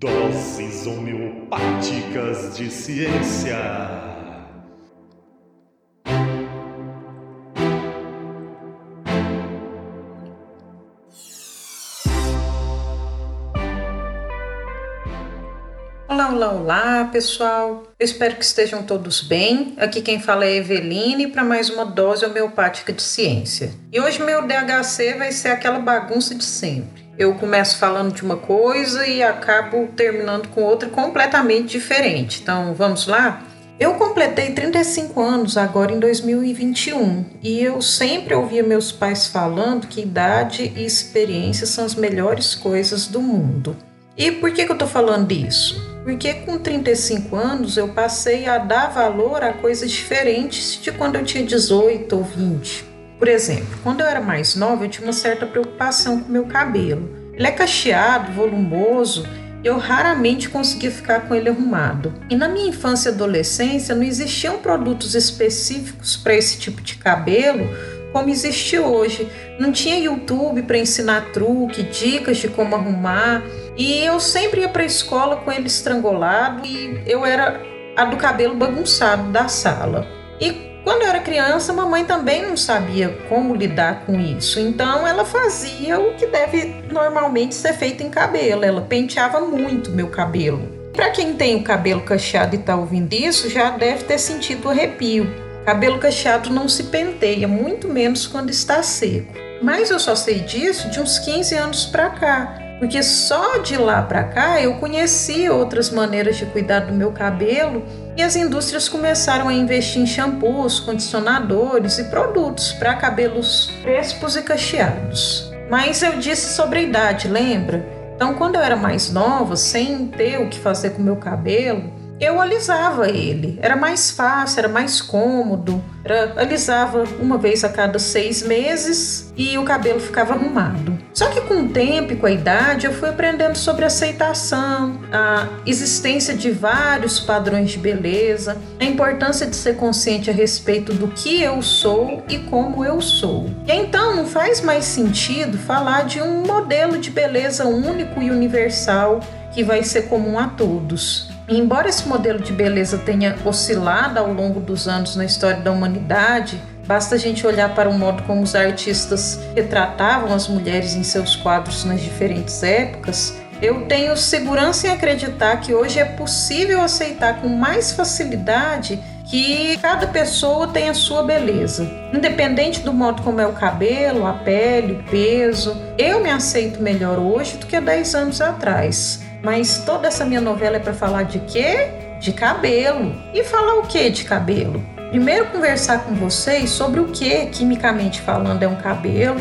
Doses homeopáticas de ciência. Olá, olá, olá, pessoal. Eu espero que estejam todos bem. Aqui quem fala é Eveline para mais uma dose homeopática de ciência. E hoje meu DHC vai ser aquela bagunça de sempre. Eu começo falando de uma coisa e acabo terminando com outra completamente diferente. Então, vamos lá? Eu completei 35 anos agora em 2021 e eu sempre ouvia meus pais falando que idade e experiência são as melhores coisas do mundo. E por que, que eu estou falando isso? Porque com 35 anos eu passei a dar valor a coisas diferentes de quando eu tinha 18 ou 20. Por exemplo, quando eu era mais nova, eu tinha uma certa preocupação com meu cabelo. Ele é cacheado, volumoso, e eu raramente conseguia ficar com ele arrumado. E na minha infância e adolescência não existiam produtos específicos para esse tipo de cabelo como existe hoje. Não tinha YouTube para ensinar truque, dicas de como arrumar. E eu sempre ia para a escola com ele estrangulado e eu era a do cabelo bagunçado da sala. E quando eu era criança, mamãe também não sabia como lidar com isso. Então ela fazia o que deve normalmente ser feito em cabelo. Ela penteava muito meu cabelo. Para quem tem o cabelo cacheado e está ouvindo isso, já deve ter sentido arrepio. Cabelo cacheado não se penteia, muito menos quando está seco. Mas eu só sei disso de uns 15 anos para cá porque só de lá para cá eu conheci outras maneiras de cuidar do meu cabelo e as indústrias começaram a investir em shampoos, condicionadores e produtos para cabelos crespos e cacheados. Mas eu disse sobre a idade, lembra? Então, quando eu era mais nova, sem ter o que fazer com meu cabelo, eu alisava ele. Era mais fácil, era mais cômodo. Era, alisava uma vez a cada seis meses e o cabelo ficava arrumado. Só que com o tempo e com a idade eu fui aprendendo sobre aceitação, a existência de vários padrões de beleza, a importância de ser consciente a respeito do que eu sou e como eu sou. E então não faz mais sentido falar de um modelo de beleza único e universal que vai ser comum a todos. Embora esse modelo de beleza tenha oscilado ao longo dos anos na história da humanidade, basta a gente olhar para o modo como os artistas retratavam as mulheres em seus quadros nas diferentes épocas. Eu tenho segurança em acreditar que hoje é possível aceitar com mais facilidade que cada pessoa tem a sua beleza, independente do modo como é o cabelo, a pele, o peso. Eu me aceito melhor hoje do que há 10 anos atrás. Mas toda essa minha novela é para falar de quê? De cabelo. E falar o que de cabelo? Primeiro conversar com vocês sobre o que, quimicamente falando, é um cabelo,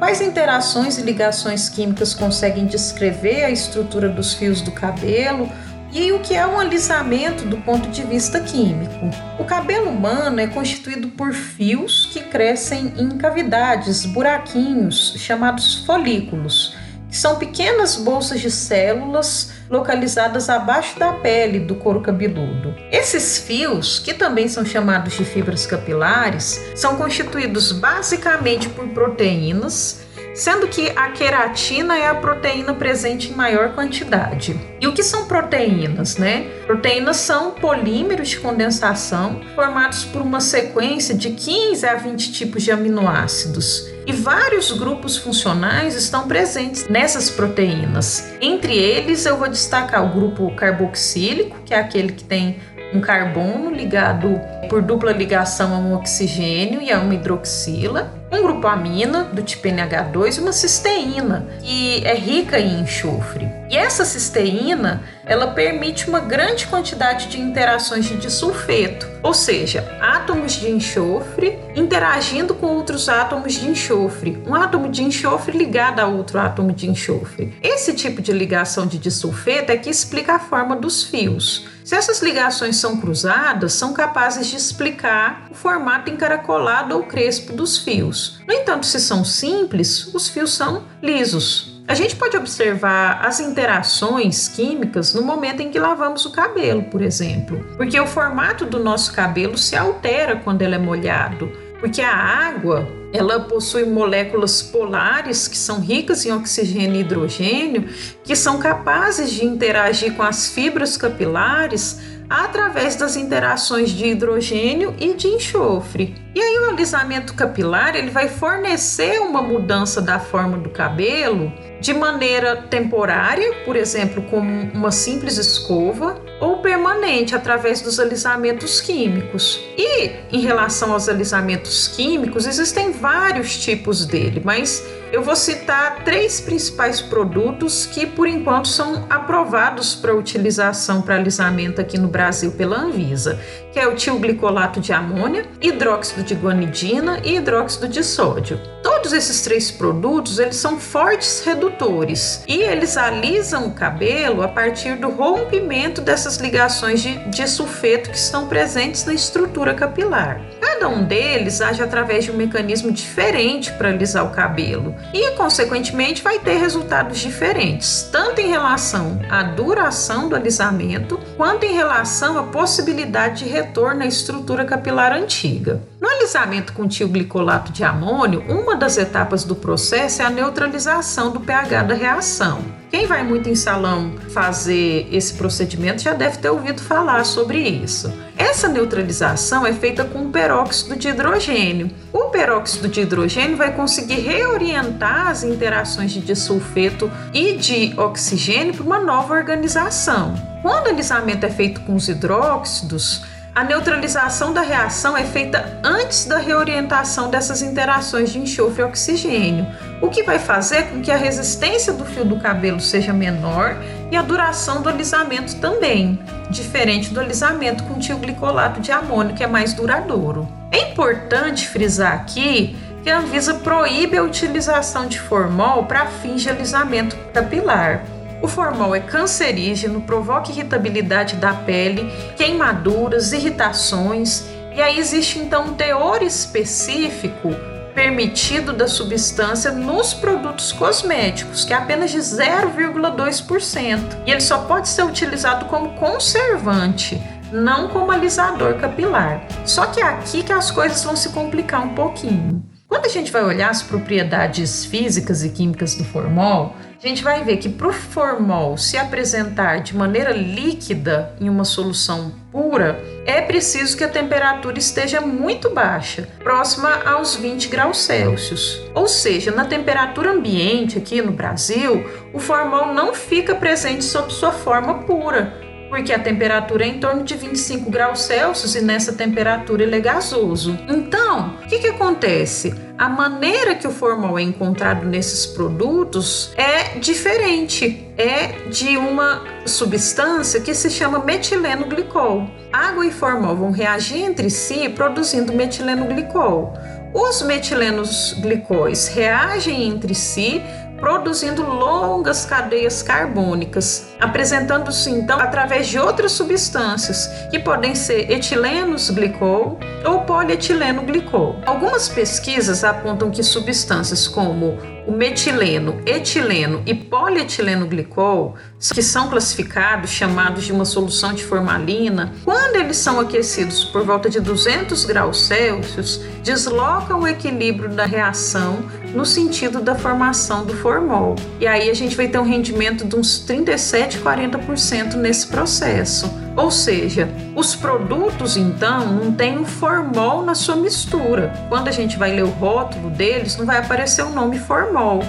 quais interações e ligações químicas conseguem descrever a estrutura dos fios do cabelo e o que é um alisamento do ponto de vista químico. O cabelo humano é constituído por fios que crescem em cavidades, buraquinhos, chamados folículos são pequenas bolsas de células localizadas abaixo da pele do couro cabeludo. Esses fios, que também são chamados de fibras capilares, são constituídos basicamente por proteínas sendo que a queratina é a proteína presente em maior quantidade. E o que são proteínas, né? Proteínas são polímeros de condensação formados por uma sequência de 15 a 20 tipos de aminoácidos. E vários grupos funcionais estão presentes nessas proteínas. Entre eles, eu vou destacar o grupo carboxílico, que é aquele que tem um carbono ligado por dupla ligação a um oxigênio e a uma hidroxila, um grupo amina do tipo NH2 e uma cisteína, que é rica em enxofre. E essa cisteína, ela permite uma grande quantidade de interações de disulfeto, ou seja, átomos de enxofre interagindo com outros átomos de enxofre, um átomo de enxofre ligado a outro átomo de enxofre. Esse tipo de ligação de disulfeto é que explica a forma dos fios. Se essas ligações são cruzadas, são capazes de explicar o formato encaracolado ou crespo dos fios. No entanto, se são simples, os fios são lisos. A gente pode observar as interações químicas no momento em que lavamos o cabelo, por exemplo, porque o formato do nosso cabelo se altera quando ele é molhado, porque a água Ela possui moléculas polares que são ricas em oxigênio e hidrogênio, que são capazes de interagir com as fibras capilares através das interações de hidrogênio e de enxofre. E aí o alisamento capilar ele vai fornecer uma mudança da forma do cabelo de maneira temporária, por exemplo, como uma simples escova, ou permanente através dos alisamentos químicos. E em relação aos alisamentos químicos, existem vários tipos dele, mas eu vou citar três principais produtos que, por enquanto, são aprovados para utilização para alisamento aqui no Brasil pela Anvisa, que é o tilglicolato de amônia, hidróxido de guanidina e hidróxido de sódio. Todos esses três produtos, eles são fortes redutores e eles alisam o cabelo a partir do rompimento dessas ligações de, de sulfeto que estão presentes na estrutura capilar. Cada um deles age através de um mecanismo diferente para alisar o cabelo e, consequentemente, vai ter resultados diferentes, tanto em relação à duração do alisamento, quanto em relação à possibilidade de retorno à estrutura capilar antiga. No alisamento com tilglicolato de amônio, uma das etapas do processo é a neutralização do pH da reação. Quem vai muito em salão fazer esse procedimento já deve ter ouvido falar sobre isso. Essa neutralização é feita com peróxido de hidrogênio. O peróxido de hidrogênio vai conseguir reorientar as interações de disulfeto e de oxigênio para uma nova organização. Quando o alisamento é feito com os hidróxidos, a neutralização da reação é feita antes da reorientação dessas interações de enxofre e oxigênio, o que vai fazer com que a resistência do fio do cabelo seja menor e a duração do alisamento também, diferente do alisamento com tilglicolato de amônio, que é mais duradouro. É importante frisar aqui que a Anvisa proíbe a utilização de formol para fins de alisamento capilar o formol é cancerígeno, provoca irritabilidade da pele, queimaduras, irritações, e aí existe então um teor específico permitido da substância nos produtos cosméticos, que é apenas de 0,2%. E ele só pode ser utilizado como conservante, não como alisador capilar. Só que é aqui que as coisas vão se complicar um pouquinho. Quando a gente vai olhar as propriedades físicas e químicas do formol, a gente vai ver que para o formol se apresentar de maneira líquida em uma solução pura, é preciso que a temperatura esteja muito baixa, próxima aos 20 graus Celsius. Ou seja, na temperatura ambiente aqui no Brasil, o formol não fica presente sob sua forma pura, porque a temperatura é em torno de 25 graus Celsius e nessa temperatura ele é gasoso. Então, o que, que acontece? A maneira que o formol é encontrado nesses produtos é diferente. É de uma substância que se chama metileno glicol. Água e formol vão reagir entre si produzindo metileno glicol. Os metilenos glicóis reagem entre si produzindo longas cadeias carbônicas, apresentando-se então através de outras substâncias, que podem ser etilenos glicol ou polietileno glicol. Algumas pesquisas apontam que substâncias como o metileno, etileno e polietileno glicol, que são classificados, chamados de uma solução de formalina, quando eles são aquecidos por volta de 200 graus Celsius, deslocam o equilíbrio da reação no sentido da formação do formol. E aí a gente vai ter um rendimento de uns 37, 40% nesse processo. Ou seja, os produtos então não têm um formol na sua mistura. Quando a gente vai ler o rótulo deles, não vai aparecer o nome formol.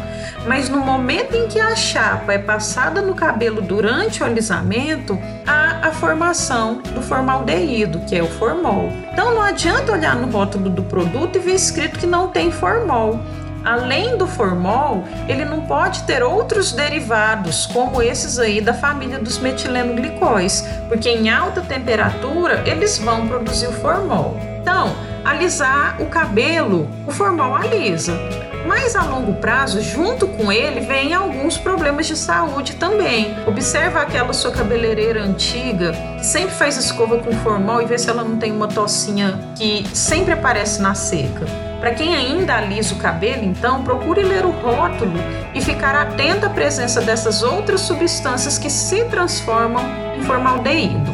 Mas no momento em que a chapa é passada no cabelo durante o alisamento, há a formação do formaldeído, que é o formol. Então não adianta olhar no rótulo do produto e ver escrito que não tem formol além do formol, ele não pode ter outros derivados, como esses aí da família dos metilenoglicóis, porque em alta temperatura eles vão produzir o formol. Então, alisar o cabelo, o formol alisa. Mas a longo prazo, junto com ele, vem alguns problemas de saúde também. Observa aquela sua cabeleireira antiga, que sempre faz escova com formol e vê se ela não tem uma tocinha que sempre aparece na seca. Para quem ainda alisa o cabelo, então, procure ler o rótulo e ficar atento à presença dessas outras substâncias que se transformam em formaldeído.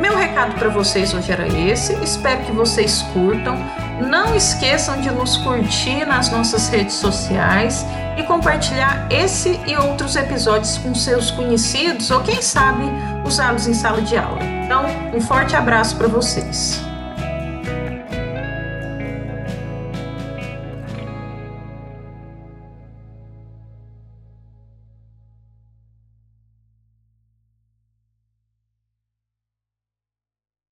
Meu recado para vocês hoje era esse. Espero que vocês curtam. Não esqueçam de nos curtir nas nossas redes sociais e compartilhar esse e outros episódios com seus conhecidos ou quem sabe usá-los em sala de aula. Então, um forte abraço para vocês.